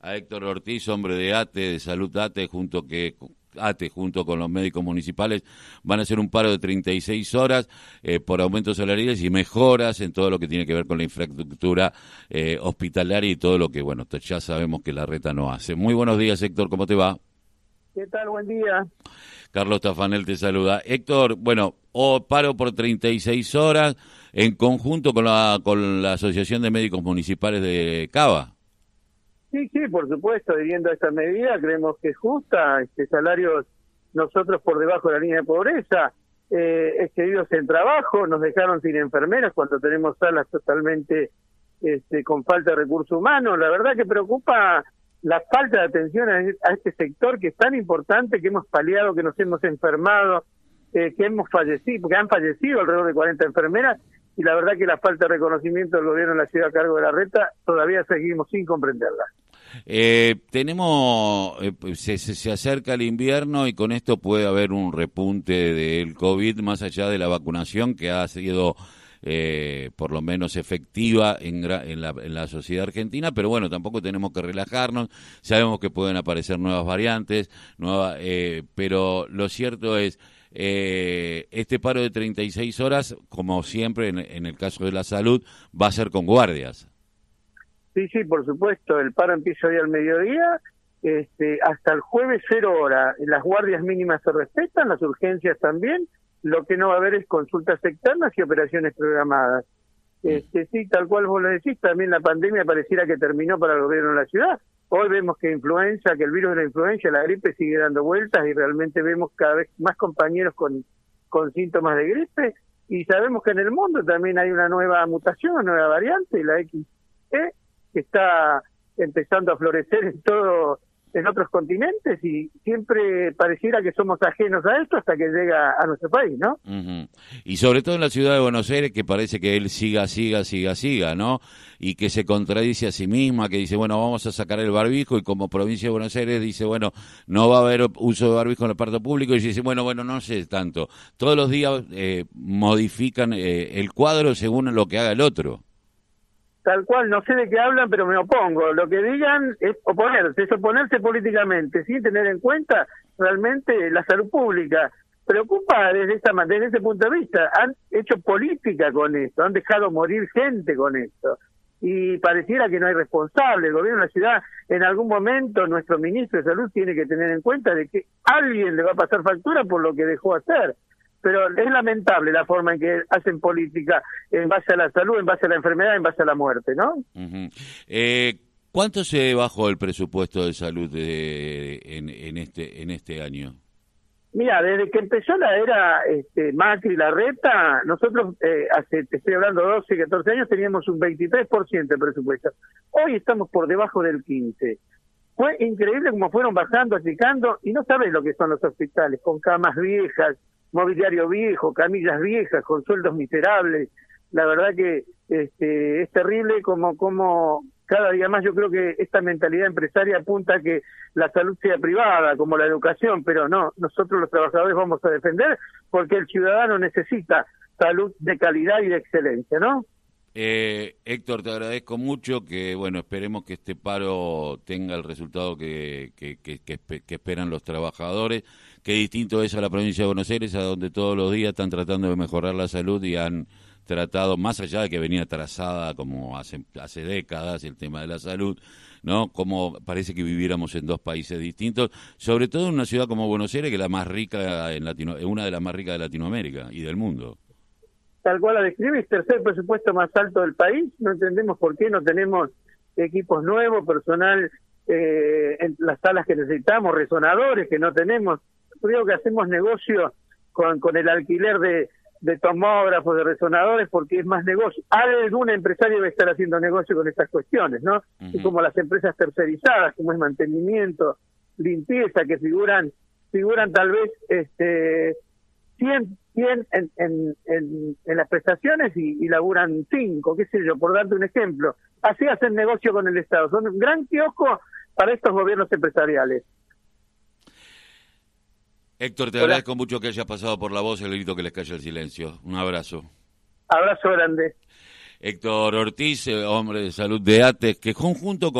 a Héctor Ortiz, hombre de ATE, de Salud ATE, junto que ATE junto con los médicos municipales van a hacer un paro de 36 horas eh, por aumentos salariales y mejoras en todo lo que tiene que ver con la infraestructura eh, hospitalaria y todo lo que, bueno, ya sabemos que la reta no hace. Muy buenos días, Héctor, ¿cómo te va? ¿Qué tal? Buen día. Carlos Tafanel te saluda. Héctor, bueno, o paro por 36 horas en conjunto con la, con la Asociación de Médicos Municipales de Cava. Sí, sí, por supuesto, viviendo esta medida, creemos que es justa, este salarios nosotros por debajo de la línea de pobreza, eh, excedidos en trabajo, nos dejaron sin enfermeras cuando tenemos salas totalmente este, con falta de recursos humanos. La verdad que preocupa la falta de atención a, este sector que es tan importante, que hemos paliado, que nos hemos enfermado, eh, que hemos fallecido, porque han fallecido alrededor de 40 enfermeras, y la verdad que la falta de reconocimiento del gobierno en la ciudad a cargo de la reta todavía seguimos sin comprenderla. Eh, tenemos, eh, se, se, acerca el invierno y con esto puede haber un repunte del COVID más allá de la vacunación que ha sido eh, por lo menos efectiva en, en, la, en, la, sociedad argentina, pero bueno, tampoco tenemos que relajarnos, sabemos que pueden aparecer nuevas variantes, nueva, eh, pero lo cierto es, eh, este paro de 36 horas, como siempre en, en el caso de la salud, va a ser con guardias. Sí, sí, por supuesto. El paro empieza hoy al mediodía, este, hasta el jueves cero hora. Las guardias mínimas se respetan, las urgencias también. Lo que no va a haber es consultas externas y operaciones programadas. Mm. Este, sí, tal cual vos lo decís, también la pandemia pareciera que terminó para el gobierno de la ciudad. Hoy vemos que influenza, que el virus de la influencia, la gripe sigue dando vueltas y realmente vemos cada vez más compañeros con, con síntomas de gripe. Y sabemos que en el mundo también hay una nueva mutación, una nueva variante, la XE, que está empezando a florecer en todo en otros continentes y siempre pareciera que somos ajenos a esto hasta que llega a nuestro país, ¿no? Y sobre todo en la ciudad de Buenos Aires que parece que él siga, siga, siga, siga, ¿no? Y que se contradice a sí misma, que dice, bueno, vamos a sacar el barbijo y como provincia de Buenos Aires dice, bueno, no va a haber uso de barbijo en el parto público y dice, bueno, bueno, no sé tanto. Todos los días eh, modifican eh, el cuadro según lo que haga el otro tal cual, no sé de qué hablan, pero me opongo. Lo que digan es oponerse, es oponerse políticamente, sin tener en cuenta realmente la salud pública. Preocupa desde, esta, desde ese punto de vista. Han hecho política con esto, han dejado morir gente con esto. Y pareciera que no hay responsable. El gobierno de la ciudad, en algún momento, nuestro ministro de Salud tiene que tener en cuenta de que alguien le va a pasar factura por lo que dejó hacer pero es lamentable la forma en que hacen política en base a la salud, en base a la enfermedad, en base a la muerte, ¿no? eh, ¿Cuánto se bajó el presupuesto de salud de, en, este en este año? Mira, desde que empezó la era este, Macri, la reta, nosotros eh, hace, te estoy hablando, 12, 14 años teníamos un 23% de presupuesto. Hoy estamos por debajo del 15%. Fue increíble como fueron bajando, achicando, y no sabes lo que son los hospitales, con camas viejas, mobiliario viejo, camillas viejas, con sueldos miserables. La verdad que este, es terrible como, como cada día más yo creo que esta mentalidad empresaria apunta a que la salud sea privada, como la educación, pero no, nosotros los trabajadores vamos a defender porque el ciudadano necesita salud de calidad y de excelencia, ¿no? Eh, Héctor, te agradezco mucho, que bueno, esperemos que este paro tenga el resultado que, que, que, que, esperan los trabajadores, que distinto es a la provincia de Buenos Aires, a donde todos los días están tratando de mejorar la salud y han tratado, más allá de que venía trazada como hace, hace décadas el tema de la salud, ¿no? Como parece que viviéramos en dos países distintos, sobre todo en una ciudad como Buenos Aires, que es la más rica en Latino, una de las más ricas de Latinoamérica y del mundo tal cual la describís, tercer presupuesto más alto del país, no entendemos por qué no tenemos equipos nuevos, personal eh, en las salas que necesitamos, resonadores que no tenemos. Creo que hacemos negocio con, con el alquiler de, de tomógrafos, de resonadores, porque es más negocio. Algún empresario debe estar haciendo negocio con estas cuestiones, ¿no? Y como las empresas tercerizadas, como es mantenimiento, limpieza, que figuran figuran tal vez este 100, 100 en, en, en, las prestaciones y, y, laburan 5, qué sé yo, por darte un ejemplo. Así hacen negocio con el Estado. Son un gran kiosco para estos gobiernos empresariales. Héctor, te agradezco mucho que hayas pasado por la voz el grito que les calla el silencio. Un abrazo. Abrazo grande. Héctor Ortiz, hombre de salud de ATES, que conjunto con